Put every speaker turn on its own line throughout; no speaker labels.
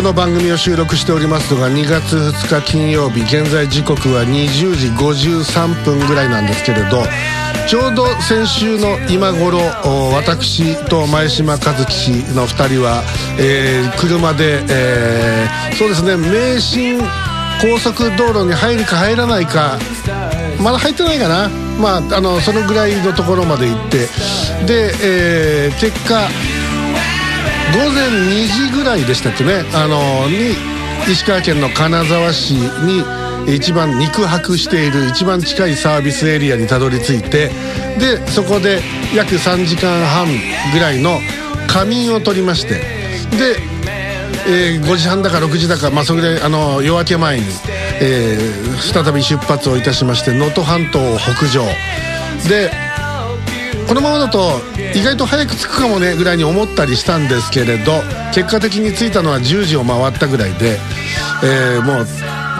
この番組を収録しておりますのが2月2日金曜日現在時刻は20時53分ぐらいなんですけれどちょうど先週の今頃私と前島和樹氏の2人は、えー車で、えーそうですね名神高速道路に入るか入らないかまだ入ってないかな。まああのそのぐらいのところまで行ってで、えー結果午前2時ぐらいでしたっけね。あのに石川県の金沢市に一番肉薄している一番近いサービスエリアにたどり着いてでそこで約3時間半ぐらいの仮眠を取りましてで、えー5時半だか6時だか、まあ、それであの夜明け前に、えー再び出発をいたしまして能登半島を北上。でこのままだと意外と早く着くかもねぐらいに思ったりしたんですけれど結果的に着いたのは10時を回ったぐらいで、えーもう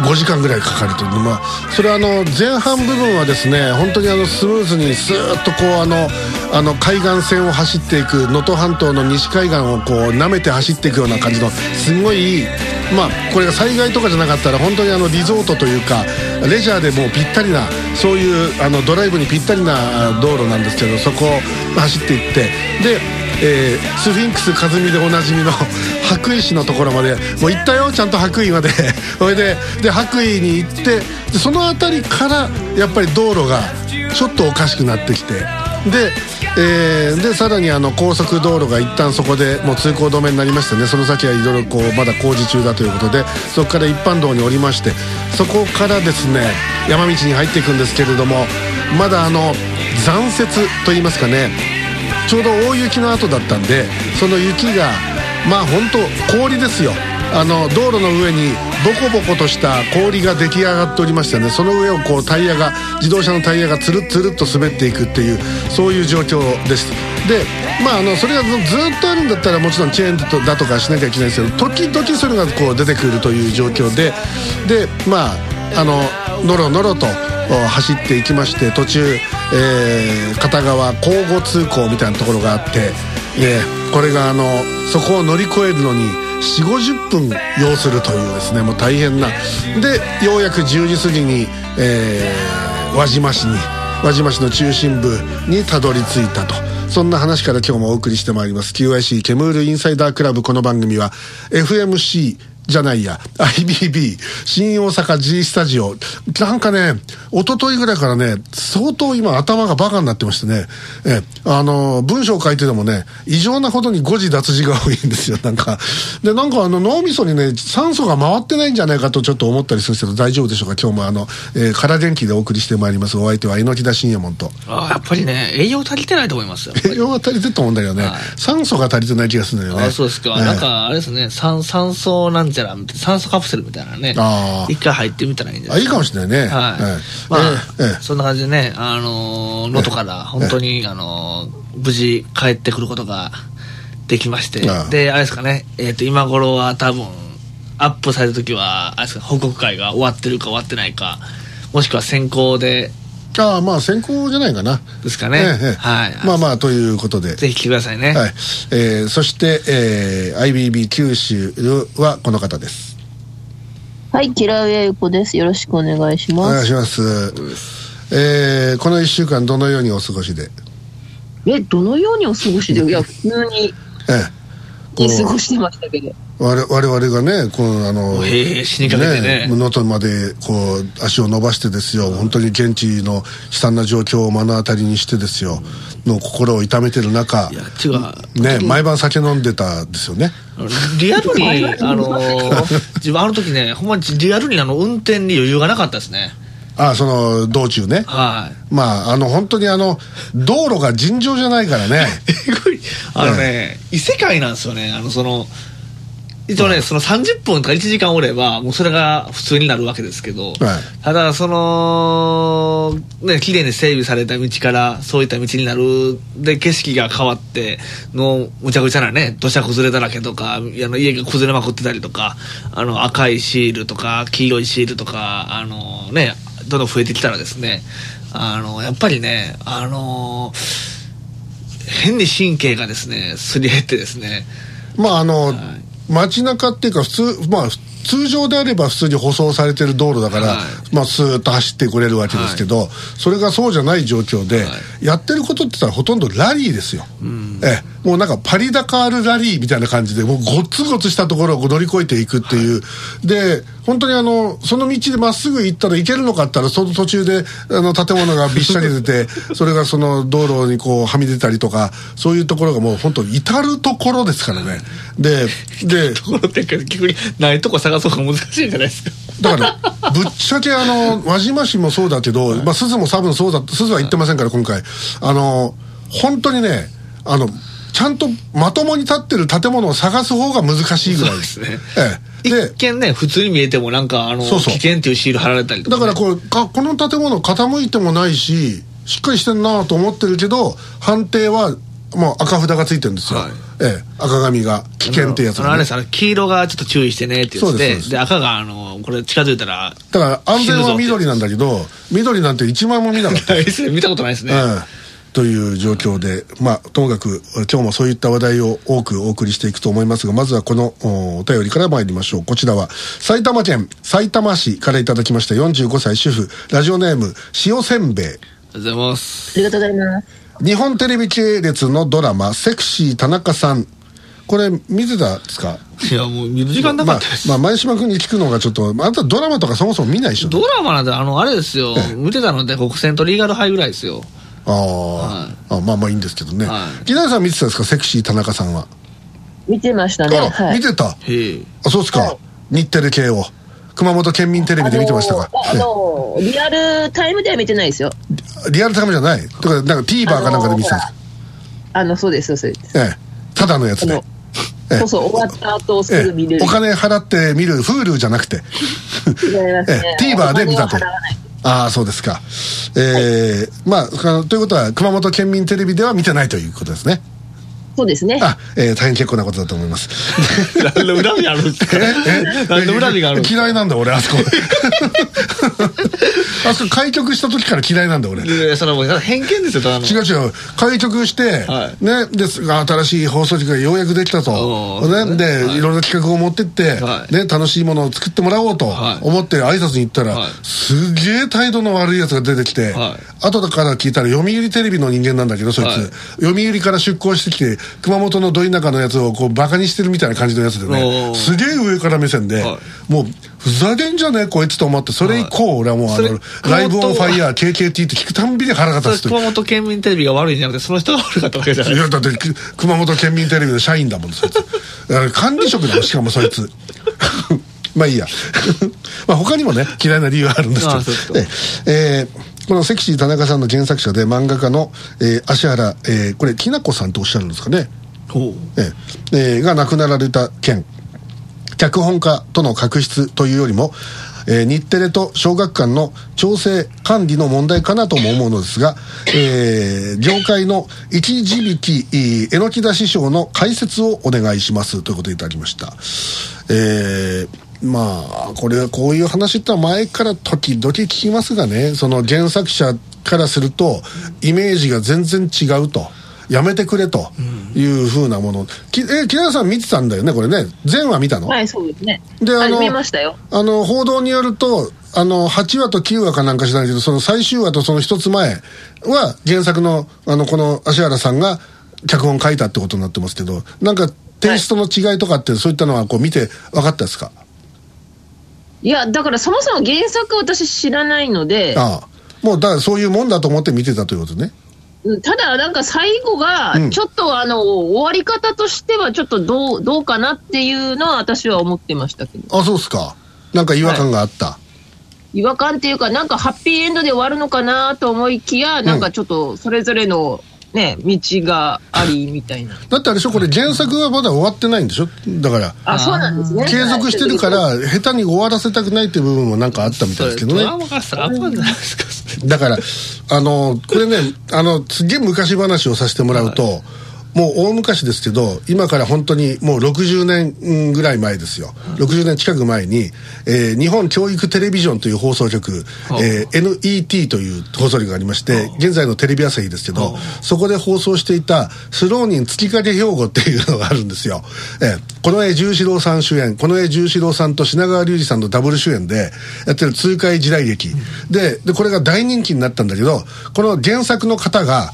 5時間ぐらいかかるという、まあ、それはあの前半部分はですね本当にあのスムーズにスーッとこうあのあの海岸線を走っていく能登半島の西海岸をこう舐めて走っていくような感じのすごいまあこれが災害とかじゃなかったら本当にあのリゾートというかレジャーでもうぴったりなそういうあのドライブにぴったりな道路なんですけどそこを走っていってで、えースフィンクス和美でおなじみの 白衣市のところまでもう行ったよちゃんと白衣まで。それでで白衣に行ってその辺りからやっぱり道路がちょっとおかしくなってきてで,、えーでさらにあの高速道路が一旦そこでもう通行止めになりましてねその先はいろいろこうまだ工事中だということでそこから一般道に降りましてそこからですね山道に入っていくんですけれどもまだあの残雪といいますかねちょうど大雪の後だったんでその雪がまあ本当氷ですよ。あの道路の上にボコボコとした氷が出来上がっておりましてねその上をこうタイヤが自動車のタイヤがつるっつるっと滑っていくっていうそういう状況です。でまああのそれがずっとあるんだったらもちろんチェーンだとかしなきゃいけないですけど時々それがこう出てくるという状況ででまああののろのろと走っていきまして途中、えー片側交互通行みたいなところがあって、えーこれがあのそこを乗り越えるのに4 5 0分要するというですねもう大変な。でようやく10時過ぎに、えー輪島市に輪島市の中心部にたどり着いたと。そんな話から今日もお送りしてまいります。QIC ケムールインサイダークラブ。この番組は FMC じゃないや。IBB 新大阪 G スタジオなんかね一昨日ぐらいからね相当今頭がバカになってましてね。えあの文章を書いててもね異常なほどに誤字脱字が多いんですよ。なんか。でなんかあの脳みそにね酸素が回ってないんじゃないかとちょっと思ったりするんですけど大丈夫でしょうか？今日もあの、えー、空元気でお送りしてまいります。お相手は猪木田信也門と。
あやっぱりね栄養足りてないと思います。
栄養が足りてると思うんだけどね、
はい。
酸素が足りてない気がするんだよね。
あそうですか、
ええ
なんかあれですね。酸酸素なんちゃたいな酸素カプセルみたいなね一回入ってみたらいいんじゃ
あいい
ないですか
かもしれないね。
はい、
ええ。
まあ、そんな感じでねあのー能登から本当に、あのー無事帰ってくることができまして。であれですかねえっ、と今頃は多分アップされた時はあれですか報告会が終わってるか終わってないかもしくは先行で
ああまあ先行じゃないかな。
ですかね、
ええええ。
はい。
まあまあということで。
ぜひ来てくださいね、
はい。えーそして、えー IBB 九州はこの方です。
はい、キラウエイコです。よろしくお願いし
お
ます。
願いします、えーこの1週間どのようにお過ごしで？
え、どのようにお過ごしで、いや、普通に、
ええ。こ
過ご
の
してましたけど。
我我々がねこのあの
ええ死にかけてね。
能登までこう足を伸ばしてですよ、本当に現地の悲惨な状況を目の当たりにしてですよ。の心を痛めてる中
いや違う。
ね毎晩酒飲んでたですよね。
リアルに、あのー自分あの時ね、ほんまにリアルにあの運転に余裕がなかったですね。
あその道中ね。
はい。
まああの本当にあの道路が尋常じゃないからね。
あのね、異世界なんですよね。あの、その、一応ね、その30分とか1時間おれば、もうそれが普通になるわけですけど、
はい。
ただ、その、ね、綺麗に整備された道から、そういった道になる、で、景色が変わって、の、むちゃくちゃなね、土砂崩れだらけとか、あの家が崩れまくってたりとか、あの、赤いシールとか、黄色いシールとか、あのね、どんどん増えてきたらですね、あの、やっぱりね、あの変に神経がですね、すり減ってですね、
まああの、
はい
街中っていうか普通まあ通常であれば普通に舗装されてる道路だから、
はい。
まあスーッと走ってくれるわけですけど、それがそうじゃない状況で、
は
やってることって言ったらほとんどラリーですよ、ええ、もうなんかパリダカールラリーみたいな感じでもうゴツゴツしたところを乗り越えていくっていう、で本当にあのその道でまっすぐ行ったらいけるのかって言ったらその途中であの建物がびっしゃり出て それがその道路にこうはみ出たりとかそういうところがもう本当至る所ですからね。でで
ところって逆にないとこ探そうが難しいんじゃないですか。
だからぶっちゃけあの輪島市もそうだけど、まあ、鈴も多分そうだ鈴は言ってませんから今回。あの本当にねあのちゃんとまともに建ってる建物を探す方が難しいぐらい。
ですね。
ええ、で
一見ね、普通に見えてもなんか、あの、危険っていうシール貼られたりとか、ね。
だからこうかこの建物傾いてもないししっかりしてんなと思ってるけど判定はもう赤札がついてるんですよ、
はい。
ええ、赤紙が危険っていうやつが、ね。
あのあれです、あの黄色がちょっと注意してねって言って
そうで
赤が、あの、これ近づいたら、
だから安全は緑なんだけど緑なんて1枚も見なかった。
な いですね。見たことないですね。
うんという状況で、まあ、ともかく今日もそういった話題を多くお送りしていくと思いますがまずはこのおお便りから参りましょう。こちらは埼玉県埼玉市からいただきました45歳主婦ラジオネーム塩せんべい。
ありがとうございます。
ありがとうございます。
日本テレビ系列のドラマ「セクシー田中さん」これ見てたんですか？
いや、もう見る時間なかったです。
まあ、まあ前島君に聞くのがちょっとあなたドラマとかそもそも見ないでしょ。
ドラマなんて、あの、あれですよ、見てたので、国選とリーガルハイぐらいですよ。
あー、
は
あまあまあいいんですけどね、
はい。
木梨さん見てたんですか？セクシー田中さんは、
見てましたね。はい。
見てた。あそうですか、
はい。
日テレ系を。熊本県民テレビで見てましたか、
あのあのリアルタイムでは見てないですよ。
えリアルタイムじゃない。とかなんか TVer かなんかで見てたんですか、
あの、そうです、そうです。
ええ。ただのやつで。ええ。
そうそう、終わった後す
え
ぐ見れる。
えお金払って見る Hulu じゃなくて。
違いますね。
ええ。TVer で見たと。ああそうですか。ええ。まああのということは熊本県民テレビでは見てないということですね
そうですね。
あ、えー大変結構なことだと思います。
何の恨みあるんですか？何の恨みがある
嫌いなんだ俺あそこ。あそこ開局した時から嫌いなんだ俺。
いやいやそれはもう偏見ですよ、ただの。
違う違う。開局して、
はい。
ねですが新しい放送局がようやくできたと、ね、で、
はい。
い、ろんな企画を持ってって、
はい。
ね、楽しいものを作ってもらおうと
はい。
思って挨拶に行ったら、
はい。
すげえ態度の悪いやつが出てきて、
はい。
後から聞いたら読売テレビの人間なんだけどそいつ、
はい。
読売から出向してきて熊本のど田舎のやつをこうバカにしてるみたいな感じのやつでねすげえ上から目線で、
は
もうふざけんじゃねえこいつと思ってそれ以降、俺はもうあのライブオンファイヤー KKT って聞くたんびに腹が立つと
熊本県民テレビが悪いんじゃなくて、その人が悪かったわけじゃない。
いやだってく熊本県民テレビの社員だもんそいつ。だから管理職だもんしかもそいつ。まあいいや。まあ他にもね嫌いな理由はあるんですけど。
あそうですか
ええーこのセクシー田中さんの原作者で漫画家の、えー足原、えーこれきなこさんとおっしゃるんですかね、
ほう。
えーえーが亡くなられた件脚本家との確執というよりも、えー日テレと小学館の調整管理の問題かなとも思うのですが、えー業界の一字引きえー榎田師匠の解説をお願いしますということでいただきました。えーまあこれはこういう話って前から時々聞きますがねその原作者からするとイメージが全然違うと。やめてくれというふうなもの、きえ木田さん見てたんだよねこれね全話見たの、
はい、そうですね。
であの
はい見ましたよ。
あの報道によるとあの8話と9話かなんか知らないけどその最終話とその一つ前は原作のあのこの芦原さんが脚本書いたってことになってますけどなんかテイストの違いとかってそういったのはこう見て分かったですか、
いや、だからそもそも原作私知らないので、
ああ。もうだからそういうもんだと思って見てたということね。
うんただなんか最後が
うん、
ちょっとあの、終わり方としてはちょっとどう、どうかなっていうのは私は思ってましたけど。
あそうですか。なんか違和感があった、
違和感っていうか、なんかハッピーエンドで終わるのかなと思いきや、なんかちょっとそれぞれのね、道がありみたいな。
だってあれでしょこれ原作はまだ終わってないんでしょ？だから
あ、そうなんですね。
継続してるから下手に終わらせたくないっていう部分もなんかあったみたいですけどね。だからあのこれねあのすげえ昔話をさせてもらうと、もう大昔ですけど今から本当にもう60年うんぐらい前ですよ、60年近く前に、えー日本教育テレビジョンという放送局、えー NET という放送局がありまして、現在のテレビ朝日ですけど、そこで放送していたスローニン月影兵庫っていうのがあるんですよ、えーこの絵十四郎さん主演この絵十四郎さんと品川隆二さんのダブル主演でやってる痛快時代劇、ででこれが大人気になったんだけどこの原作の方が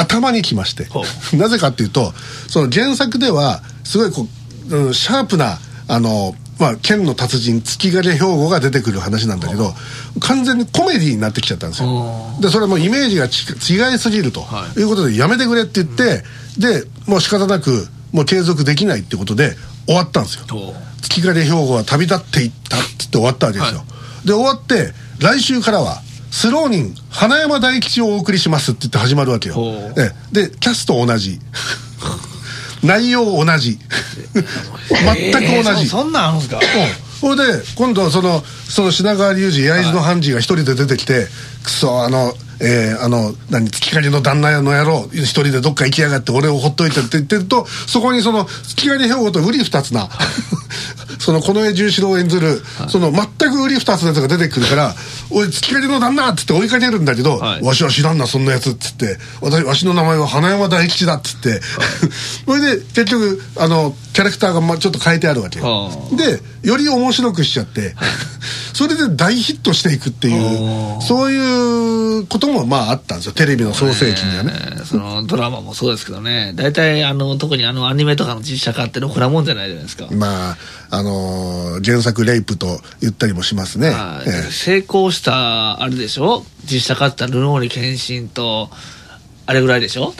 頭にきまして。
ほ
なぜかっていうとその原作ではすごいこう、うんシャープなあのまあ、剣の達人月影兵庫が出てくる話なんだけど完全にコメディになってきちゃったんですよ。でそれはもうイメージがち違いすぎると、、
はい。
うことでやめてくれって言って、でもう仕方なくもう継続できないってことで終わったんですよ。
ほ
月影兵庫は旅立っていったっつって終わったわけですよ、
は
で終わって来週からはスローニン花山大吉をお送りしますって言って始まるわけよ。
ほう。
ええ。でキャスト同じ。内容同じ。全く同じ、
えーそそんなんあるんですか？
それで今度そのその品川隆二焼津の判事が一人で出てきて、くそあのえーあの何月影の旦那の野郎一人でどっか行きやがって俺をほっといてって言ってるとそこにその月影兵庫と瓜二つな その近衛十四郎を演ずる、その全く瓜二つのやつが出てくるから「おい月影の旦那!」っつって追いかけるんだけど「
はい。
わしは知らんなそんなやつ」っつって「私わしの名前は花山大吉だ」っつって。それで結局あのキャラクターがまあちょっと変えてあるわけよ。
はあ
でより面白くしちゃってそれで大ヒットしていくっていうそういうこともまああったんですよ。テレビの創世期にはね。
えーそのドラマもそうですけどね。大体あの特にあのアニメとかの実写化ってろくなもんじゃないじゃないですか、
まああのー原作レイプと言ったりもしますね、
はい。
ええ。
成功したあれでしょ？実写化ってルノーニケンシンとあれぐらいでしょ？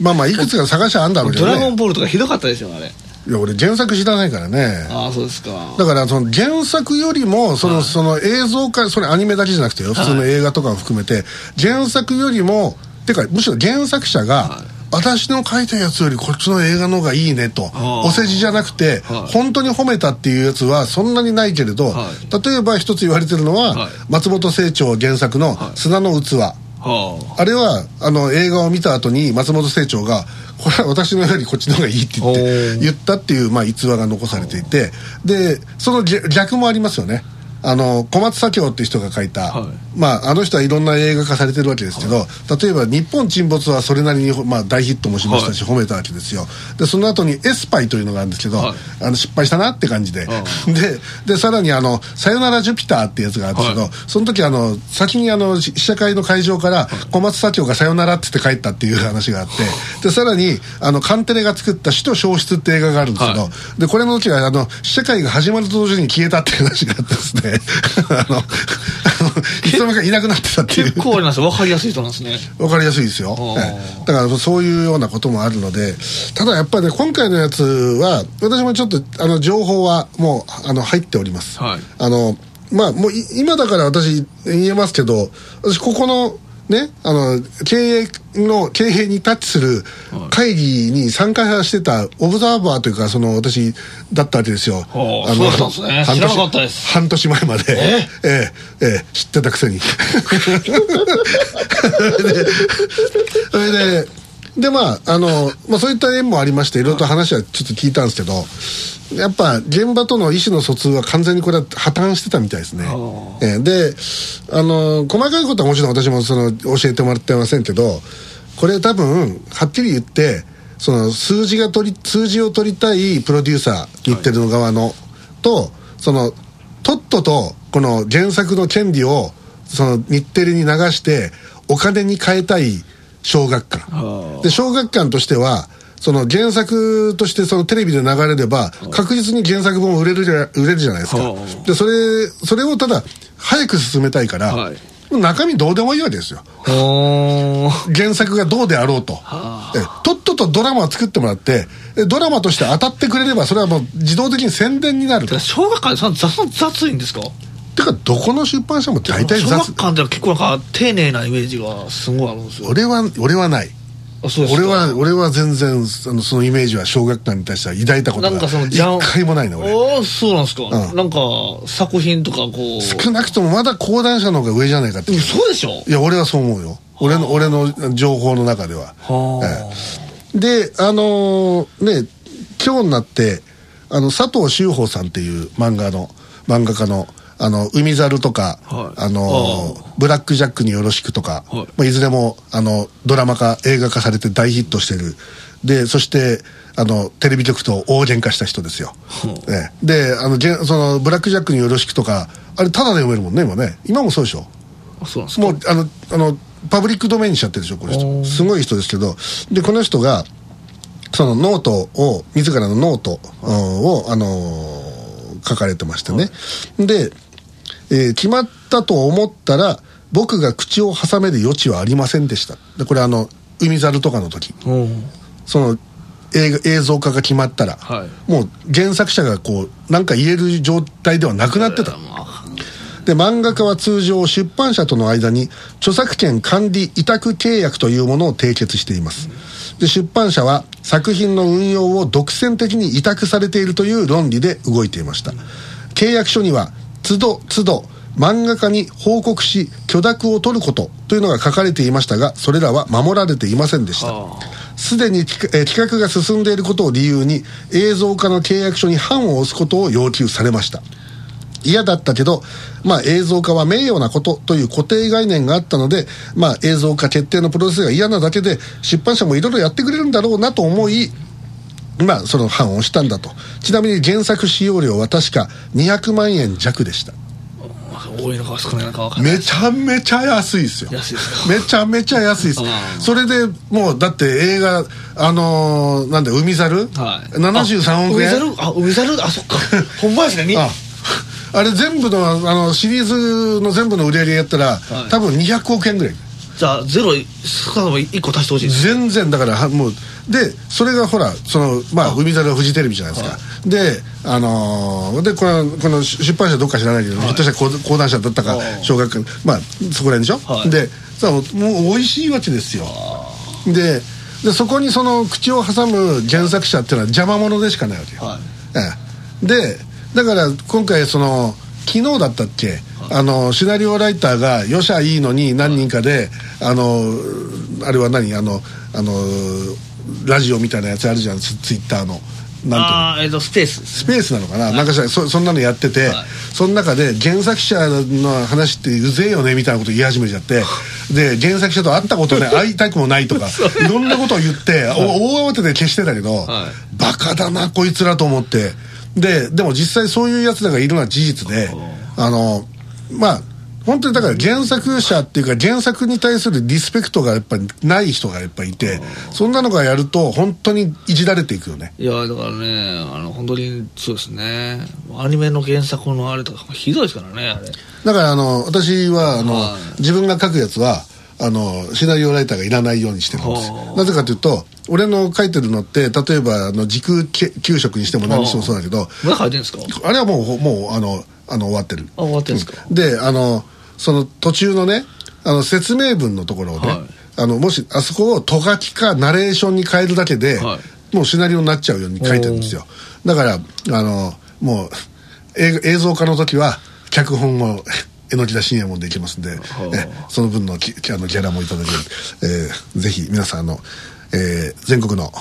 まあまあいくつか探しはあんだろうけど
ドラゴン
ね
ボールとかひどかったでしょあれ
いや俺原作知らないからね。
ああそうですか。
だからその原作よりもそのその映像化それアニメだけじゃなくてよ。普通の映画とかも含めて原作よりもてかむしろ原作者が私の書いたやつよりこっちの映画の方がいいねとお世辞じゃなくて
はい。
本当に褒めたっていうやつはそんなにないけれど
は
例えば一つ言われてるの
はい。
は松本清張原作の「砂の器」
は
あ。れはあの映画を見た後に松本清張がこれは私のよりこっちの方がいいって言って言ったっていう、まあ、逸話が残されていてでその逆逆もありますよねあの小松左京っていう人が書いた、
はい。
まあ、あの人はいろんな映画化されてるわけですけど、例えば「日本沈没」はそれなりに、まあ、大ヒットもしましたし、褒めたわけですよ。でその後に「エスパイ」というのがあるんですけど、
はい。
あの失敗したなって感じで、
う
ででさらにあの「さよならジュピター」ってやつがあるんですけど、
はい。
その時あの先にあの試写会の会場から小松左京が「さよなら」って言って帰ったっていう話があってでさらにあのカンテレが作った「死と消失」って映画があるんですけど、
はい。
でこれの時はあの試写会が始まると同時に消えたっていう話があってですね あのあのいつの間にかいなくなってたっていう。
結構あります。分かりやすい人なんですね。
わかりやすいですよ、だからそういうようなこともあるのでただやっぱりね今回のやつは私もちょっとあの情報はもうあの入っております、
はい。
あのまあもうい今だから私言えますけど私ここのねあの経営の経営にタッチする会議に参加してたオブザーバーというかその私だったわけですよ。
ほうそうだったんですね。
半
知らなかったです。
半年前まで。え？えええ知ってたくせに。それででまああの、まあ、そういった縁もありましていろいろと話はちょっと聞いたんですけどやっぱ現場との意思の疎通は完全にこれは破綻してたみたいですね、ええ。であの細かいことはもちろん私もその教えてもらってませんけどこれ多分はっきり言ってその数字が取り数字を取りたいプロデューサー日テレの側の、とそのとっととこの原作の権利をその日テレに流してお金に変えたい小学館。で小学館としてはその原作としてそのテレビで流れれば確実に原作本売れるじゃ売れるじゃないですか。
はあ
でそれそれをただ早く進めたいから、
はい。
中身どうでもいいわけですよ。
お
原作がどうであろうと、えとっととドラマを作ってもらってえドラマとして当たってくれればそれはもう自動的に宣伝になると。
小学館でそんな雑雑いんですか？
てかどこの出版社も大体
小
雑
学館では結構なんか丁寧なイメージがすごいあるんですよ。
俺は俺はない。
あそうですか。
俺は俺は全然あのそのイメージは小学館に対しては抱いたことが
なんかそのじゃん
一回もないね俺。
ああそうなんですか、
ん。
なんか作品とかこう。
少なくともまだ講談社の方が上じゃないかって
そうでしょ？
いや俺はそう思うよ。俺の俺の情報の中では。
はあ、
ええ。であのーね今日になってあの佐藤修法さんっていう漫画の漫画家のあの海猿とか、
はい。
あのーブラック・ジャックによろしくとか、
はい。
まあ、いずれもあのドラマ化映画化されて大ヒットしてる。でそしてあのテレビ局と大喧嘩した人ですよ、ええ。であのそのブラック・ジャックによろしくとかあれタダで読めるもんね今ね今もそうでしょ。
あそうなんですか。
もうあのあのパブリックドメインにしちゃってるでしょこの人。すごい人ですけど。でこの人がそのノートを自らのノートうんを、あのー書かれてましてね、で、えー決まったと思ったら僕が口を挟める余地はありませんでした。でこれあの海猿とかの時。
う。ん
その映画映像化が決まったら、
はい。
もう原作者がこう何か言える状態ではなくなってた、
まあ。
で漫画家は通常出版社との間に著作権管理委託契約というものを締結しています。で出版社は作品の運用を独占的に委託されているという論理で動いていました。契約書には都度都度漫画家に報告し許諾を取ることというのが書かれていましたがそれらは守られていませんでした。
あ。
すでに企画が進んでいることを理由に映像化の契約書に判を押すことを要求されました。嫌だったけど、まあ、映像化は名誉なことという固定概念があったので、まあ、映像化決定のプロセスが嫌なだけで出版社もいろいろやってくれるんだろうなと思いまあその判をしたんだと。ちなみに原作使用料は確か200万円弱でした。
多いのか少ないのか分からない。
めちゃめちゃ安いですよ。
安いですか？
めちゃめちゃ安いです。
うん。
それでもうだって映画あのーなんだ海猿、
はい。
73億円？
あ海猿？あ海猿？あそっか。ほんまですね。に
あ。あれ全部のあのシリーズの全部の売り上げやったら、
い。
多分200億円ぐらい
じゃあゼロ少なくとも1個足してほしい
全然だからはもうでそれがほらそのまあ海猿はフジテレビじゃないですか、であのーでこのこの出版社どっか知らないけど、ひょっとしたら講講談社だったか
あ
小学まあそこら辺でしょ、
はい。
でさもう美味しいわけですよ。ででそこにその口を挟む原作者っていうのは邪魔者でしかないわけよ、
はい。
ええ。でだから今回その昨日だったっけ、あのシナリオライターがよしゃいいのに何人かで、あのあれは何？あのあのラジオみたいなやつあるじゃんツツイッターの。なんていうの？
ああえっとスペース。
スペースなのかな、なんかしらそそんなのやってて、
はい。
その中で原作者の話ってうぜえよねみたいなこと言い始めちゃって で原作者と会ったことね 会いたくもないとか いろんなことを言って、お大慌てで消してたけど、
はい。
バカだなこいつらと思ってででも実際そういうやつらがいるのは事実であのまあ本当にだから原作者っていうか原作に対するリスペクトがやっぱりない人がやっぱりいてそんなのがやると本当にいじられていくよね。
いやだからねあの本当にそうですね。アニメの原作のあれとかひどいですからねあれ。
だからあの私はあの、
はい。
自分が書くやつはあのシナリオライターがいらないようにしてるんです。
はあ
なぜかというと俺の書いてるのって例えばあの時空け給食にしても何にしてもそうだけど
まだ書いてるんですか？
あれはもうほもうあのあの終わってる。
あ終わってるんですか、
であのその途中のねあの説明文のところをね、
はい。
あのもしあそこをとがきかナレーションに変えるだけで、
は
もうシナリオになっちゃうように書いてるんですよ。だからあのもう映映像化の時は脚本を榎木田信也もできますんで、えその分のきあのギャラもいただける、えーぜひ皆さんあの、えー全国の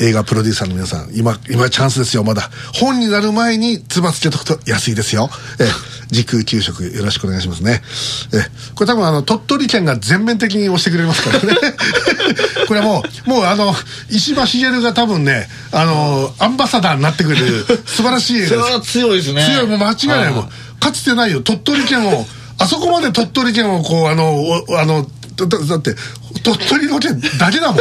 映画プロデューサーの皆さん今今チャンスですよまだ。本になる前につばつけとくと安いですよ。え時空給食よろしくお願いしますね。えこれ多分あの鳥取県が全面的に押してくれますからね。これはもうもうあの石破茂が多分ねあのアンバサダーになってくれる素晴らしい映
それ
画です。
は強いですね。
強い。もう間違いないもう
は
かつてないよ。鳥取県をあそこまで鳥取県をこうあのおあのだって鳥取の県だけだもん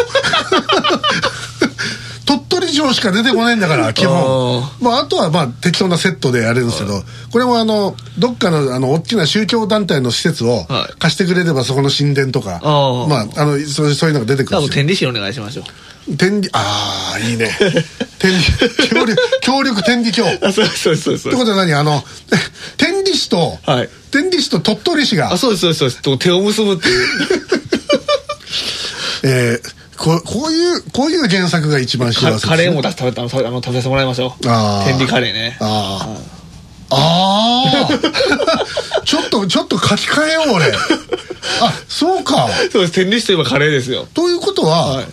鳥取城しか出てこないんだから基本。
あ
まあ、あとはまあ適当なセットでやれるんですけどこれもあのどっかのあの大きな宗教団体の施設を
はい。
貸してくれればそこの神殿とか、まああのそうそういうのが出てくる
多
んですよ。
分天理市にお願いしましょう。
天理ああいいね。天理協力協力天理教。
あそうそうそうです
ってことは何？あの 天理市と、
はい。
天理市と鳥取市が。
あ、そうですそうですそうです。と手を結ぶっていう。
えーこうこういうこういう原作が一番幸せです、ね、
カカレーも出し食べたの食べあの食べさせてもらいましょう。天理カレーね。
ああああ ちょっとちょっと書き換えよう俺。あそうか。
そうです。天理市といえばカレーですよ。
ということは、
はい。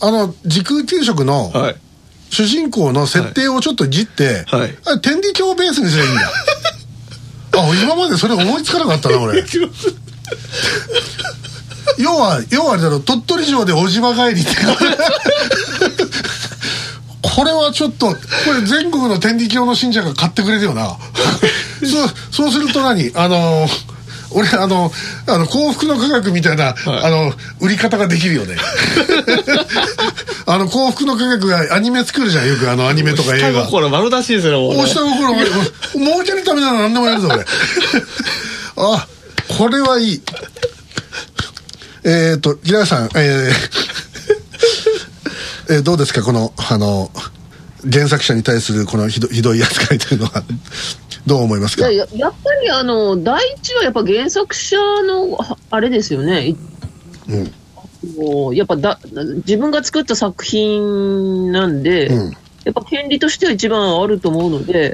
あの時空給食の
はい。
主人公の設定をちょっといじって、
はい。
あ天理教ベースにすればいいんだ。あ今までそれ思いつかなかったな俺 要は要はあれだろ鳥取城でおじば帰りって これはちょっとこれ全国の天理教の信者が買ってくれるよな。そうそうすると何？あの俺あのあの幸福の科学みたいな、あの売り方ができるよね。あの幸福の科学がアニメ作るじゃんよくあのアニメとか映
下
画
心丸出しですよもうね
お下心が儲けるためなら何でもやるぞ俺。あこれはいいえっ、と平井さんえー えーどうですかこのあの原作者に対するこのひどひどい扱いというのは。どう思いますか？
いやややっぱりあの第一はやっぱ原作者のああれですよね、い
うん。
やっぱだ自分が作った作品なんで、
うん。
やっぱ権利としては一番あると思うので、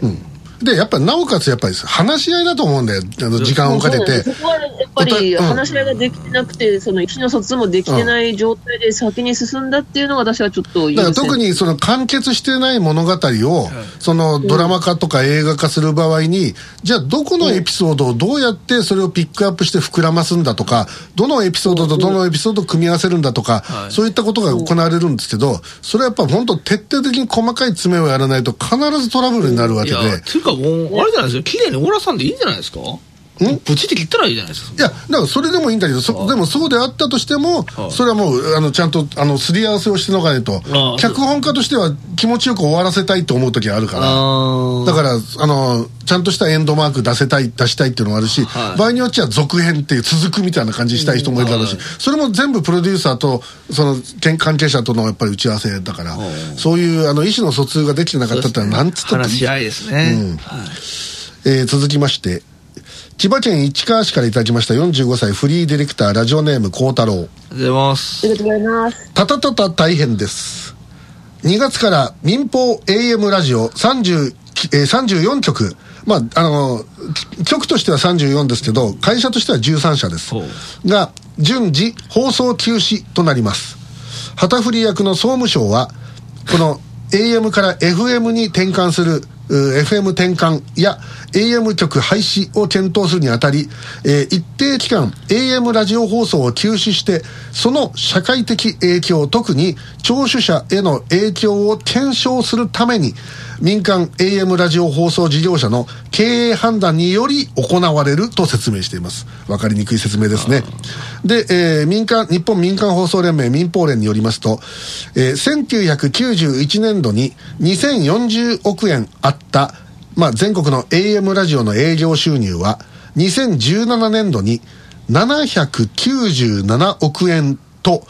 でやっぱなおかつやっぱり話し合いだと思うんだよ。あの時間をかけて。
そこはやっぱり
うん。
話し合いができてなくて、その意思の疎通もできてない状態で先に進んだっていうのが私はちょっと
だから特にその完結してない物語をそのドラマ化とか映画化する場合にじゃあどこのエピソードをどうやってそれをピックアップして膨らますんだとかどのエピソードとどのエピソードを組み合わせるんだとか
はい。
そういったことが行われるんですけどそれはやっぱ本当徹底的に細かい詰めをやらないと必ずトラブルになるわけで。
いやつうかもうあれじゃないですか。綺麗に終わらさんでいいんじゃないですか？ブチって切ったらいいじゃないですか。
いや、だからそれでもいいんだけど、そでもそうであったとしても、
はい
それはもう、あの、ちゃんと、あの、すり合わせをしておかないと脚本家としては気持ちよく終わらせたいと思う時があるから、
あ
だから、あの、ちゃんとしたエンドマーク出せたい、出したいっていうのもあるし、
はい。
場合によっちゃ続編っていう続くみたいな感じしたい人もいるだろうし、
はい
それも全部プロデューサーと、その、関係者とのやっぱり打ち合わせだから、そういう、あの、意思の疎通ができてなかったってのは、なんつったって
話し合いですね、
うん。
はい。
えー続きまして、千葉県市川市からいただきました45歳フリーディレクターラジオネーム孝太郎。
ありがとうございます
ありがとうございます。
たたたた大変です。2月から民放 AM ラジオ30、えー34局、まあ、あの、局としては34ですけど、会社としては13社です
ほ。
が、順次放送休止となります。旗振り役の総務省は、この AM から FM に転換する、う FM 転換や AM 局廃止を検討するにあたり、えー一定期間 AM ラジオ放送を休止して、その社会的影響、特に聴取者への影響を検証するために、民間 AM ラジオ放送事業者の経営判断により行われると説明しています。わかりにくい説明ですね。で、えー民間、日本民間放送連盟民放連によりますと、えー1991年度に2040億円あった、まあ、全国の AM ラジオの営業収入は、2017年度に797億円と、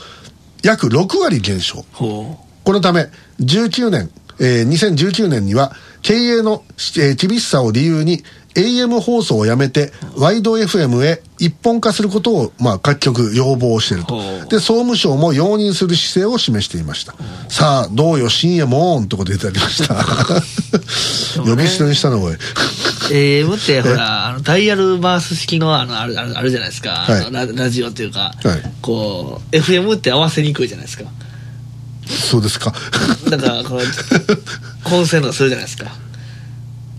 約6割減少。
ほ
このため、19年、えー2019年には、経営の、えー厳しさを理由に、AM 放送をやめて、ワイド FM へ一本化することを、まあ、各局要望していると。で、総務省も容認する姿勢を示していました。さあ、どうよ、深夜もーんってことでいただきました。呼び捨てにしたの、おい。
う AM ってほらあのダイヤルバース式のあのあるあるあるじゃないですか、
はい。
ララジオっていうか、
はい。
こう FM って合わせにくいじゃないですか
そうですか。
だからこの混戦とかするじゃないですか。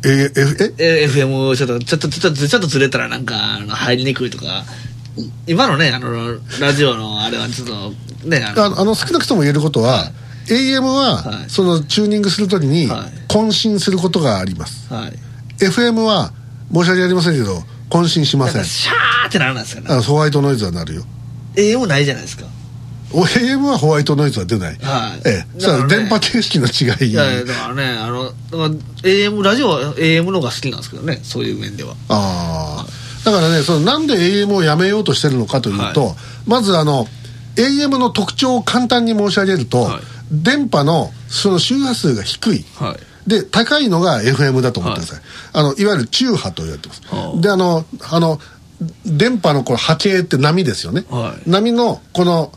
えー、え、え、
え FM をちょっとちょっとちょっとちょっとずれたらなんかあの入りにくいとか。今のねあのラジオのあれはちょっとねあの
ああの少なくとも言えることは、AM は、
はい。
そのチューニングするときに
はい。
渾身することがあります。
はい。
FM は申し訳ありませんけど渾身しません。
なんかシャーってならないですかね。
あのホワイトノイズはなるよ。
AM ないじゃないですか。
お AM はホワイトノイズは出ない、
はい。
ええ、そ
ね
電波形式の違い。
いやいやだからねあのだから AM ラジオは AM の方が好きなんですけどねそういう面では。
ああ。だからねそのなんで AM をやめようとしてるのかというと、
は
まずあの AM の特徴を簡単に申し上げると、
はい。
電波のその周波数が低い、
はい。
で高いのが FM だと思ってください、あのいわゆる中波と言われてます、
はあ。
であのあの電波のこの波形って波ですよね、
はい。
波のこの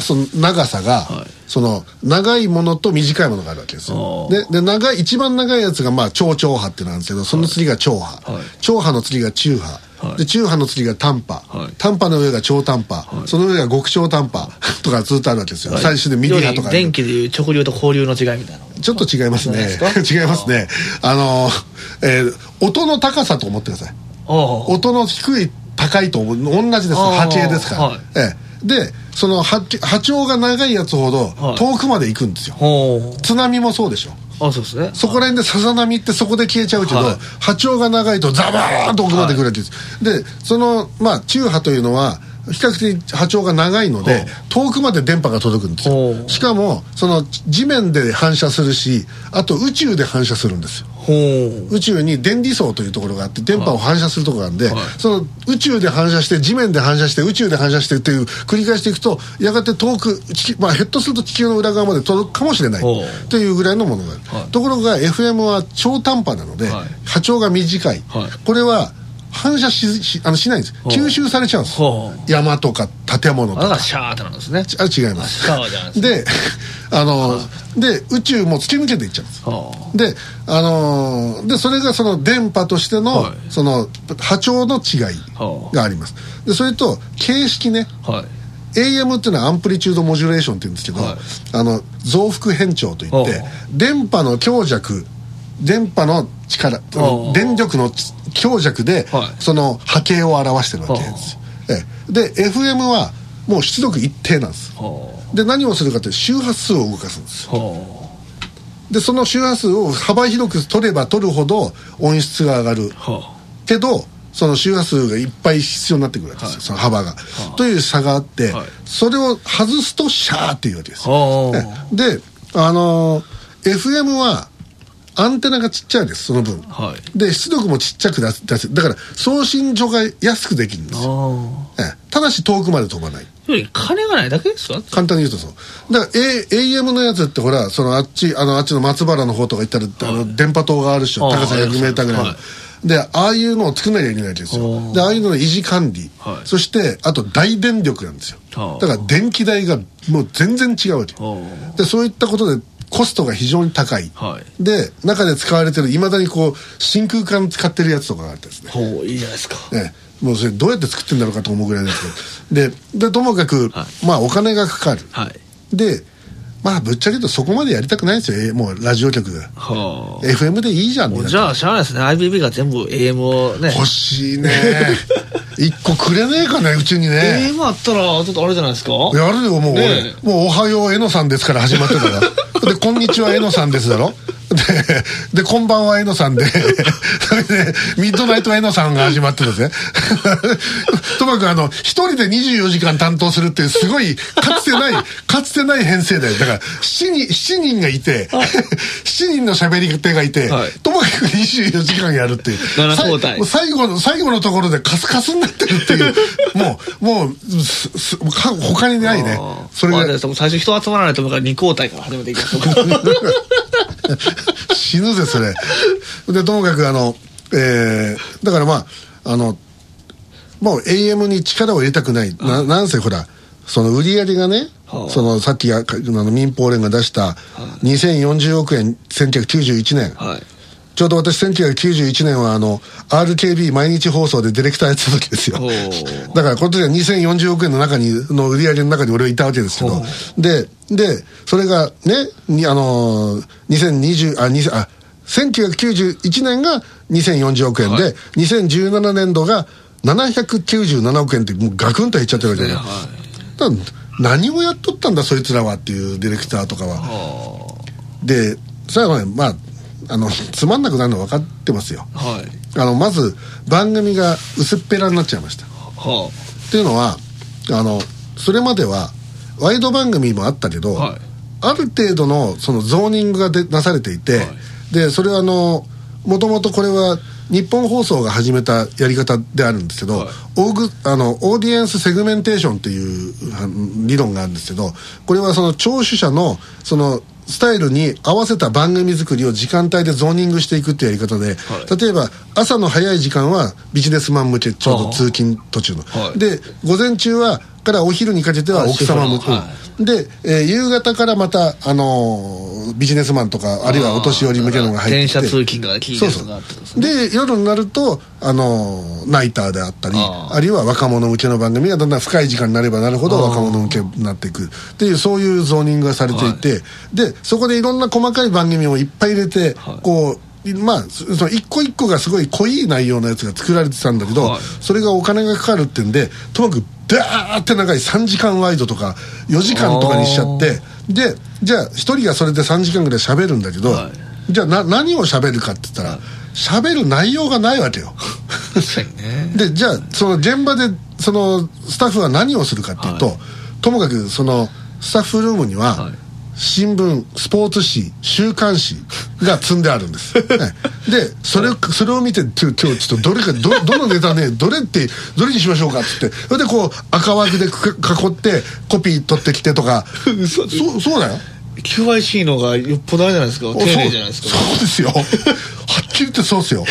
その長さが、
はい。
その長いものと短いものがあるわけですよ。でで長い一番長いやつがまあ超長波ってなんですけどその次が長波、
はい。
長波の次が中波、
はい。
で中波の次が短波、
はい。
短波の上が超短波、その上が極超短波。とかずっとあるわけですよ、最終でミリ波とか
電気でいう直流と交流の違いみたいな
ちょっと違いますね。違いますね。あの、えー音の高さと思ってください。音の低い高いと同じです。
あー。
波形ですから、
はい。
ええでその波波長が長いやつほど
はい。
遠くまで行くんですよ、
ほ
津波もそうでしょ。
うあそうですね。
そこら辺でさざ波ってそこで消えちゃうけど、
はい。
波長が長いとザバーンと奥まで来るわけです、でそのまあ中波というのは比較的波長が長いので、遠くまで電波が届くんですよ。しかもその地面で反射するしあと宇宙で反射するんですよ。宇宙に電離層というところがあって電波を反射するところがあるんで、
はい。
その宇宙で反射して地面で反射して宇宙で反射してっていう繰り返していくとやがて遠く地球まあひょっとすると地球の裏側まで届くかもしれない。というぐらいのものがある、
はい。
ところが FM は超短波なので、
はい。
波長が短い。これは反射ししあのしないんです。吸収されちゃうんです。山とか建物と
か。
から
シャーってなんですね。
あ違います。
シャーじゃないです
で あので宇宙も突き抜けていっちゃうんです
は
で、あのーで、それがその電波としての、
はい。
その波長の違い
は
があります。で、それと、形式ね、
あはい。
AM っていうのはアンプリチュードモジュレーションって言うんですけど、
はい。
あの、増幅変調といって
はあ、
電波の強弱、電波の力、
はあ
電力の強弱で、
はい。
その波形を表してるわけですで、FM はもう出力一定なんです。
は
で、何をするかって周波数を動かすんですでその周波数を幅広く取れば取るほど音質が上がる。けどその周波数がいっぱい必要になってくるわけですよ、
はい。
その幅が、
あ。
という差があって、
はい。
それを外すとシャーっていうわけですであのー FM はアンテナがちっちゃいですその分、
あはい。
で出力もちっちゃく出す出せだから送信所が安くできるんですよ、
あ
ええ。ただし遠くまで飛ばない。
あ金がないだけですか
簡単に言うとそう。だから、A、AM のやつってほらそのあっちあのあっちの松原の方とか行ったら、あの電波塔があるでしょ。
あ
高さ 100m ぐらいの、
はい。
でああいうのを作んなきゃいけないわけですよ。でああいうのの維持管理、
はい。
そしてあと大電力なんですよ。だから電気代がもう全然違うわけ。でそういったことでコストが非常に高い、
はい。
で中で使われてるいまだにこう真空管使ってるやつとかがあってですね。
ほういいじゃないですか。
ね、もうそれどうやって作ってんだろうかと思うぐらいですけど。ででともかく、
は
まあお金がかかる。
はい。
でまあぶっちゃけ言うとそこまでやりたくないんですよえもうラジオ局が。
はあ。
FM でいいじゃん
じゃあしゃあないですね。IBB が全部 AM をね。
欲しいね。一個くれねえかねうちにね。
AM あったらちょっとあれじゃないですか？
やるよもう俺、
ね
もう「おはようえのさんです」から始まってたよ で「こんにちはえのさんです」だろ？でで「こんばんはえのさんで」それで「ミッドナイトえのさん」が始まってたぜともかくあの一人で24時間担当するっていうすごいかつてないかつてない編成だよ。だから7人七人がいて7人の喋り手がいて、
はい。
ともかく24時間やるっていう。最後の最後のところでカスカスになってるっていう。もうもうすすか他にないね。それが
まあ最初人集まらないと思うから2交代から始めていきましょうか
死ぬぜそれ。でともかくあのえーだからまああのもう AM に力を入れたくない。ななんせほらその売り上げがね、
はあ。
そのさっきがあの民放連が出した2040億円1991年、
はい
ちょうど私1991年はあの RKB 毎日放送でディレクターやってた時ですよ。だからこの時は2040億円の中にの売り上げの中に俺はいたわけですけどででそれがねにあのー2020あ20あ1991年が2040億円で、
はい。
2017年度が797億円ってもうガクンと減っちゃってるわけで、
ねは
だから何をやっとったんだそいつらはっていうディレクターとかは。
は
でそれはねまああのつまんなくなるの分かってますよ。
あはい。
あのまず番組が薄っぺらになっちゃいました。
は
っていうのはあのそれまではワイド番組もあったけど、
はい。
ある程度のそのゾーニングがでなされていて、
はい。
でそれはあのもともとこれはニッポン放送が始めたやり方であるんですけど、
はい。
オーグあのオーディエンスセグメンテーションっていう理論があるんですけどこれはその聴取者のそのスタイルに合わせた番組作りを時間帯でゾーニングしていくっていうやり方で、
はい。
例えば朝の早い時間はビジネスマン向けちょうど通勤途中の、
はい。
で午前中はからお昼にかけては奥様向け、
あ主婦の
で、えー夕方からまた、あのービジネスマンとかあるいはお年寄り向けのが入ってきて。
電車通勤が聞いてるってことですね。
で夜になると、あのーナイターであったり
あ
るいは若者向けの番組がだんだん深い時間になればなるほど若者向けになっていく。っていうそういうゾーニングがされていて、でそこでいろんな細かい番組をいっぱい入れて、
はい。
こうまあそその一個一個がすごい濃い内容のやつが作られてたんだけど、
はい。
それがお金がかかるってんでともかくダーって長い3時間ワイドとか4時間とかにしちゃってでじゃあ1人がそれで3時間ぐらい喋るんだけど、
はい。
じゃあな何を喋るかって言ったら喋る内容がないわけよ。でじゃあその現場でそのスタッフは何をするかっていうと、
はい。
ともかくそのスタッフルームには、
はい
新聞スポーツ紙週刊誌が積んであるんです、は いでそれをそれを見て今日ちょっとどれかど どのネタねどれってどれにしましょうかっつって。それでこう赤枠でく囲ってコピー取ってきてとか。そうそうだよ。
QIC のがよっぽどあれじゃないですか。丁寧じゃないですか。
そうそうですよ はっきり言ってそうですよ。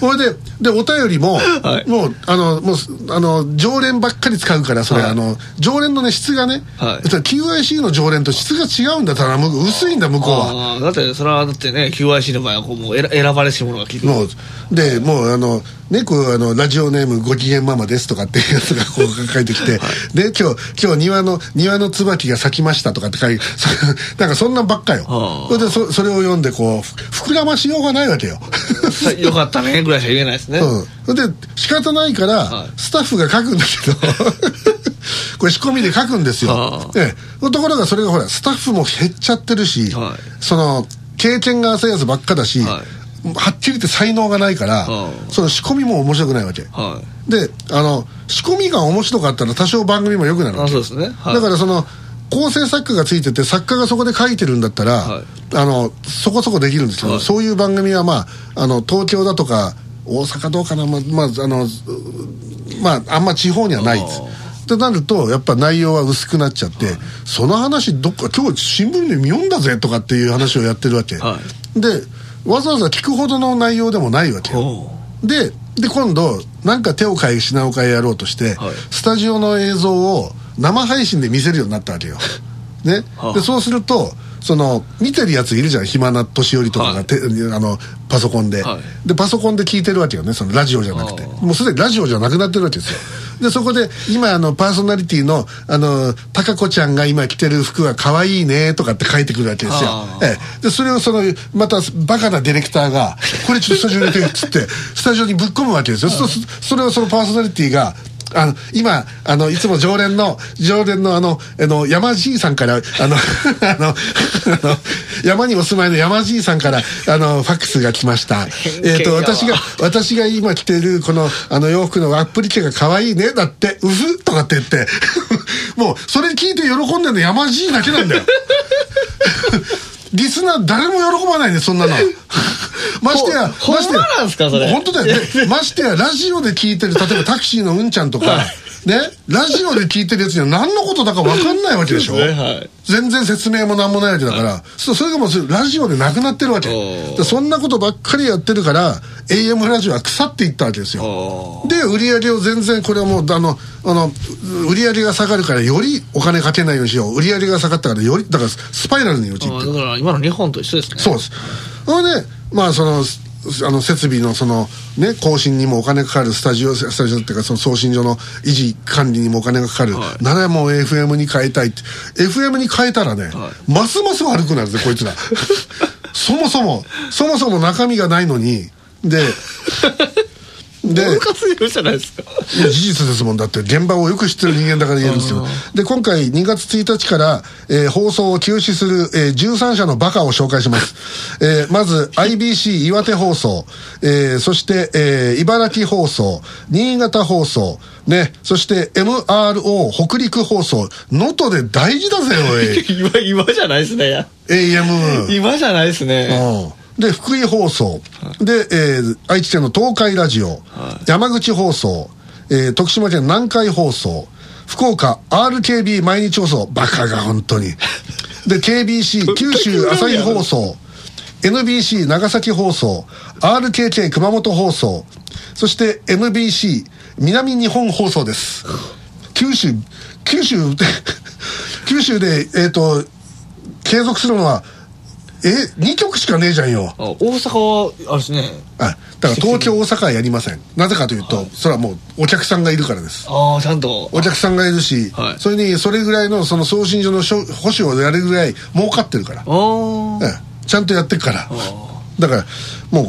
それででお便りも、
はい。
もうあのもうあの常連ばっかり使うからそれ、
はい。
あの常連のね質がね、
はい。
QIC の常連と質が違うんだただ薄いんだ向こうは。
だってそれはだってね QIC の場合はこうもう選選ばれし者が聞いて
もうでもうあのねこうあのラジオネームご機嫌ママですとかっていうやつがこう書いてきて、で今日今日庭の庭の椿が咲きましたとかって書いてそ なんかそんなんばっかよ、
はあ
それでそそれを読んでこうふ膨らましようがないわけよ。
さ よかったねぐらいしか言えないですね、
うん、で仕方ないから、
はい。
スタッフが書くんだけど これ仕込みで書くんですよ、
はあ。
ええ、ところがそれがほらスタッフも減っちゃってるし、
はい。
その経験が浅いやつばっかだし、
は
はっきり言って才能がないから、
はあ。
その仕込みも面白くないわけ、
は
であの仕込みが面白かったら多少番組も良くなるわけ。
そうですね、はい、
だからその構成作家がついてて作家がそこで書いてるんだったら、
はい。
あのそこそこできるんですけど、
はい。
そういう番組はまああの東京だとか大阪どうかなままああのうまああんま地方にはないです。
あ
ってなるとやっぱ内容は薄くなっちゃって、その話どっか今日新聞で読んだぜとかっていう話をやってるわけ、
は
でわざわざ聞くほどの内容でもないわけでで今度なんか手を変え品を変えやろうとして、
はい。
スタジオの映像を生配信で見せるようになったわけよ。ね、
はあ。
でそうするとその見てるやついるじゃん。暇な年寄りとかが、
はい。
てあのパソコンで、
はい。
でパソコンで聞いてるわけよね。そのラジオじゃなくて。
はあ。
もうすでにラジオじゃなくなってるわけですよ。でそこで今あのパーソナリティのあの高子ちゃんが今着てる服は可愛いねとかって書いてくるわけですよ。
は、あ。
ええ、でそれをそのまたバカなディレクターが「これちょっとスタジオに入れて」っつってスタジオにぶっ込むわけですよ、そそれをそのパーソナリティがあの今あのいつも常連の常連のあのあの山爺さんからあの あのあの山にお住まいの山爺さんからあのファックスが来ました。えっ、と私が私が今着てるこのあの洋服のアップリケが可愛いねだってうふとかって言って。もうそれ聞いて喜んでるの山爺だけなんだよ リスナー誰も喜ばないねそんなの。ましてや
ほ
ましてや本当だよね。ましてや ラジオで聞いてる例えばタクシーのうんちゃんとかねラジオで聞いてるやつには何のことだか分かんないわけでしょ？
ねはい。
全然説明も何もないわけだから、そそれがもうラジオでなくなってるわけ。そんなことばっかりやってるから AM ラジオは腐っていったわけですよ。
お
で売り上げを全然これはもうあのあの売り上げが下がるからよりお金かけないようにしよう。売り上げが下がったからよりだからスパイラルに陥って
だから今の日本と一緒ですね。
そうです。それでまあそのあの設備のそのね更新にもお金かかるスタジオスタジオっていうかその送信所の維持管理にもお金がかかる、
はい。
ならもう FM に変えたいって。FM に変えたらね、
は
ますます悪くなるぜこいつら。そもそもそもそも中身がないのに。でで
じゃないですか。
事実ですもん。だって現場をよく知ってる人間だから言えるんですよ。で今回2月1日から、えー放送を休止する、えー13社のバカを紹介します、えーまず IBC 岩手放送、えーそして、えー茨城放送。新潟放送。ねそして MRO 北陸放送。能登で大事だぜおい。
今今じゃないですね。
AM
今じゃないですね。
うん、で福井放送、で、えー愛知県の東海ラジオ、山口放送、えー徳島県南海放送。福岡 RKB 毎日放送。バカが本当に。で KBC 九州朝日放送。NBC 長崎放送。RKK 熊本放送。そして MBC 南日本放送です。九州九州 九州でえっ、と継続するのはえ2曲しかねえじゃんよ。
あ大阪はあるしね。
あだから東京大阪はやりません。なぜかというと、それはもうお客さんがいるからです。
ああちゃんと。
お客さんがいるし、
はい。
それにそれぐらいのその送信所のしょ保守をやるぐらい儲かってるから、
あー。
ええちゃんとやってるから。
あ
だからもう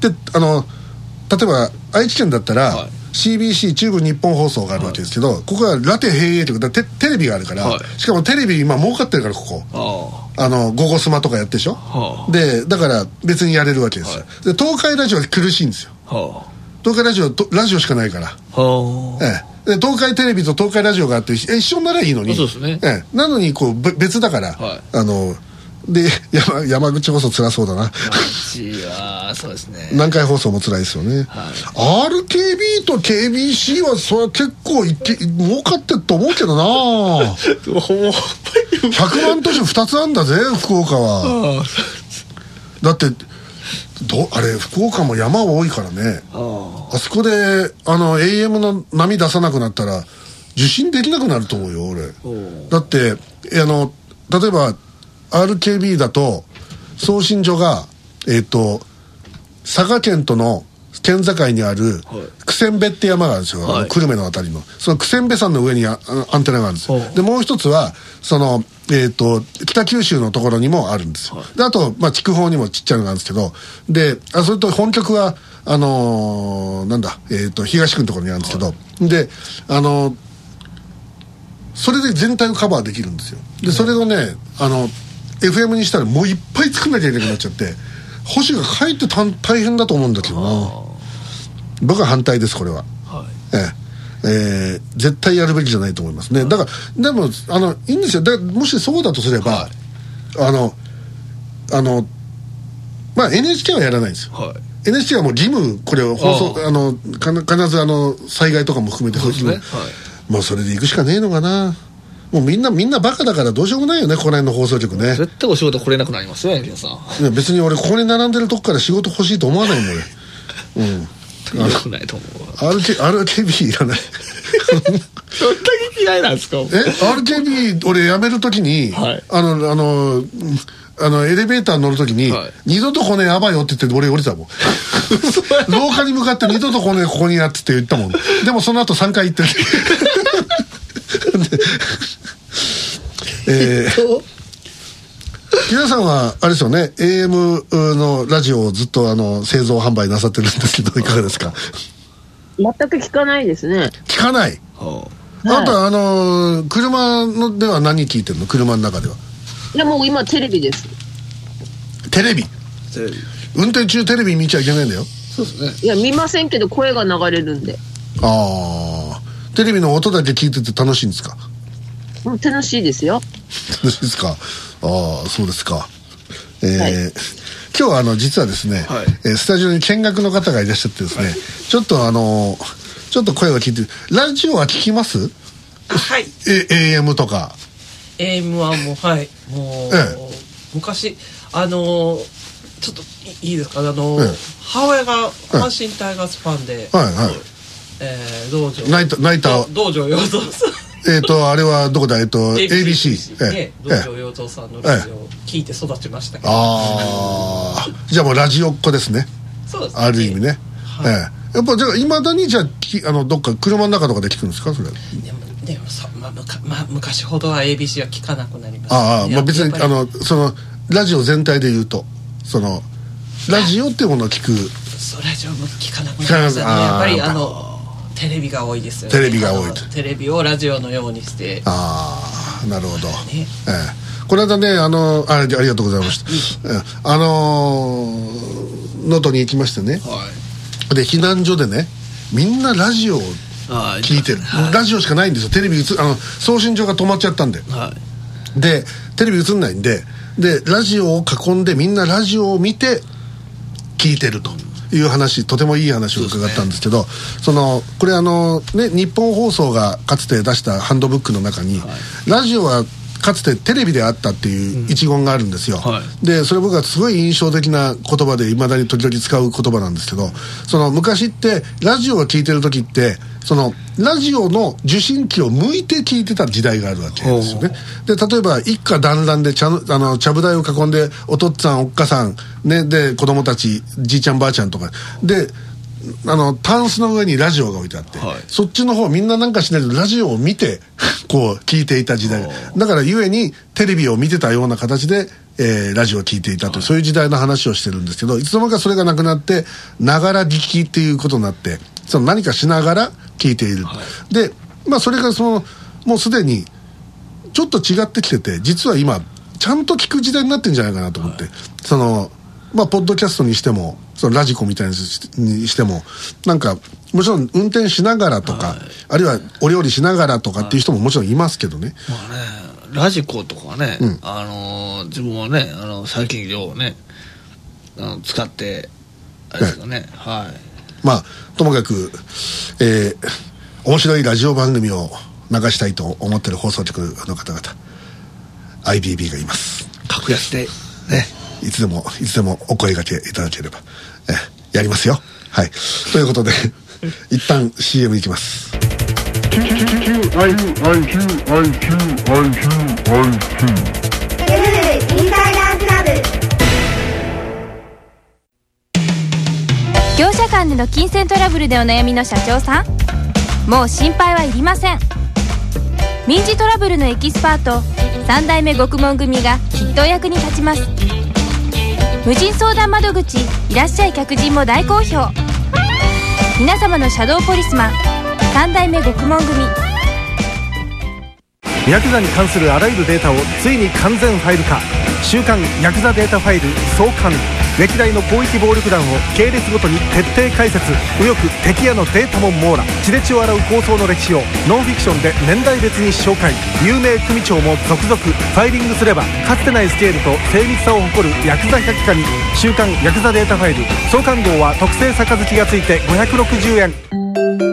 であの例えば愛知県だったら、
はい
CBC 中部日本放送があるわけですけど、ここはラテ平営というかテテレビがあるから、
はい。
しかもテレビ今儲かってるからここ。
あ
あ。の「ゴゴスマ」とかやってるでしょ、
はあ。
でだから別にやれるわけです。よ、で東海ラジオは苦しいんですよ。
は
東海ラジオとラジオしかないから。
あはあ。
ええ、で東海テレビと東海ラジオがあってえ一緒ならいいのに。
そうですね。
ええ、なのにこうべ別だから、
はい。
あので山山口こそ辛そうだな。
うちはそうですね
南海放送も辛いですよね、RKB と KBC はそれは結構いけ儲かってると思うけどな100万都市2つあんだぜ福岡はだってどあれ福岡も山多いからね
あ
そこであの AM の波出さなくなったら受信できなくなると思うよ俺だってあの例えば RKB だと送信所がえっ、と佐賀県との県境にある
はい。
九千部って山があるんですよ、
はい。
久留米のあたりの。その九千部山の上にアンテナがあるんですよ。でもう一つはその、えっと北九州のところにもあるんですよ、であと、まあ、筑豊にもちっちゃいのがあるんですけどであそれと本局はあのーなんだ、えっと東区のところにあるんですけど、であのーそれで全体をカバーできるんですよ。でそれをねあの FM にしたらもういっぱい作んなきゃいけなくなっちゃって保守がかえって大大変だと思うんだけどな。僕は反対ですこれは。
はい。
ええ。えー絶対やるべきじゃないと思います。ねだからでもあのいいんですよ。だもしそうだとすれば、
はい。
あのあのまあ NHK はやらないんですよ。
はい。
NHK はもう義務これを放送あの必ずあの災害とかも含めて
そうですね。
義務もうそれで行くしかねえのかなもうみんなみんなバカだからどうしようもないよねこの辺の放送局ね。
絶対お仕事来れなくなりますよ皆さん。
いや別に俺ここに並んでるとこから仕事欲しいと思わないもん俺。うん。
よくないと思うわ。
RK RKB いらない。
どんだけ嫌いなんですか？
え RKB 俺辞めるときに、
はい。
あのあのうんあのエレベーターに乗るときに、
はい。
二度と来ねえやばいよって言って俺降りたもん。廊下に向かって二度と来ねえここにやってって言ったもん。でもその後3回行ってる でえー。皆さんはあれですよね AM のラジオをずっとあの製造販売なさってるんですけど いかがですか？
全く聞かないですね。
聞かない？
は
あとはあのー車のでは何聞いてるの？車の中では。い
や、もう今テレビです。
テレビ？
あテレビ。
運転中テレビ見ちゃいけないんだよ。
そうですね。
いや、見ませんけど声が流れるんで。
ああテレビの音だけ聞いてて楽しいんですか？
うん楽しいですよ。
楽しいですか？ああそうですか。えー
はい。
今日はあの実はですね、
はい。
えースタジオに見学の方がいらっしゃってですね、ちょっとあのーちょっと声を聞いてラジオは聞きます？
はい。
え AM とか。
AM はもうはい。もう、
え
昔あのーちょっといいいですか？あのー、
ええ。
母親が阪神タイガースファンで、
はいはい。
えー道場。
ナイタナイタ
ど道場洋蔵さん
えっ、とあれはどこだ？えっ、と ABC
ね
ええ。
道場洋蔵さんのラジオを聞いて育ちました
ああじゃあもうラジオっ子ですね。
そうです
ある意味ね、
はい。
ええ。やっぱじゃあいまだにじゃあきあのどっか車の中とかで聞くんですか？それ。
でもでもさ、まあむかまあ、昔ほどは ABC は聞かなくなりました
ああ、まあ、別にあのそのラジオ全体で言うとそのラジオっていうものを聞く。
そうラジオも聞かなくなりましたね。やっぱり
あ
のテレビが多いですよね。
テレビが多い
テレビをラジオのようにして。
ああなるほど、
ね。
ええ。この間ねあのあありがとうございました、ええ。あのー能登に行きましてね。
はい。
で避難所でねみんなラジオを
はい
聞いてる、
はい。
ラジオしかないんですよ。テレビ映あの送信所が止まっちゃったんで。
はい。
でテレビ映んないんで。でラジオを囲んでみんなラジオを見て聞いてるという話とてもいい話を伺ったんですけどそのこれあのね日本放送がかつて出したハンドブックの中に、ラジオはかつてテレビであったっていう一言があるんですよ、
は
でそれ僕はすごい印象的な言葉でいまだに時々使う言葉なんですけどその昔ってラジオを聞いてる時ってそのラジオの受信機を向いて聞いてた時代があるわけですよね。で例えば一家団らんで茶のあの茶ぶ台を囲んでお父っつぁんおっかさん、ね、で子供たちじいちゃんばあちゃんとか。であのタンスの上にラジオが置いてあって、
はい。
そっちの方みんななんかしないけどラジオを見て こう聞いていた時代。だからゆえにテレビを見てたような形で、えーラジオを聞いていたという、そういう時代の話をしてるんですけどいつの間にかそれがなくなってながら聞きっていうことになってその何かしながら聞いている、でまあそれがそのもうすでにちょっと違ってきてて実は今ちゃんと聞く時代になってんじゃないかなと思って、そのまあポッドキャストにしてもそのラジコみたいにしてもなんかもちろん運転しながらとか、あるいはお料理しながらとかっていう人ももちろんいますけどね、
まあねラジコとかはね、あのー自分はねあの最近量をねあの使ってあれですよね。はい。
まあともかく、えー面白いラジオ番組を流したいと思ってる放送局の方々 IBB がいます。
格安でね
いつでもいつでもお声掛けいただければ、えーやりますよ。はい。ということで 一旦 CM いきます。
業者間での金銭トラブルでお悩みの社長さん。もう心配はいりません。民事トラブルのエキスパート。三代目獄門組がきっとお役に立ちます無人相談窓口いらっしゃい客人も大好評。皆様のシャドーポリスマン三代目獄門組。
ヤクザに関するあらゆるデータをついに完全ファイル化。週刊ヤクザデータファイル創刊。歴代の広域暴力団を系列ごとに徹底解説。右翼敵屋のデータも網羅。血で血を洗う構想の歴史を。ノンフィクションで年代別に紹介。有名組長も続々。ファイリングすればかつてないスケールと精密さを誇るヤクザ百科に。週刊ヤクザデータファイル。創刊号は特製杯がついて560円。